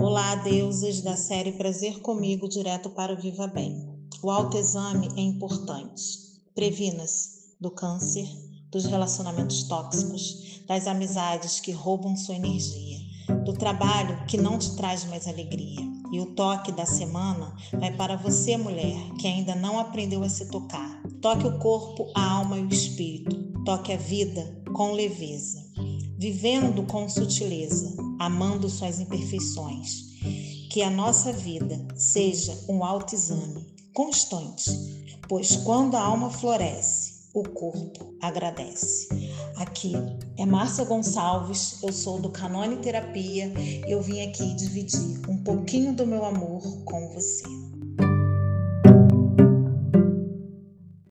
Olá, deusas da série Prazer Comigo, direto para o Viva Bem. O autoexame é importante. Previna-se do câncer, dos relacionamentos tóxicos, das amizades que roubam sua energia, do trabalho que não te traz mais alegria. E o toque da semana vai para você, mulher, que ainda não aprendeu a se tocar. Toque o corpo, a alma e o espírito. Toque a vida com leveza vivendo com sutileza, amando suas imperfeições. Que a nossa vida seja um autoexame constante, pois quando a alma floresce, o corpo agradece. Aqui é Márcia Gonçalves, eu sou do Canone Terapia e eu vim aqui dividir um pouquinho do meu amor com você.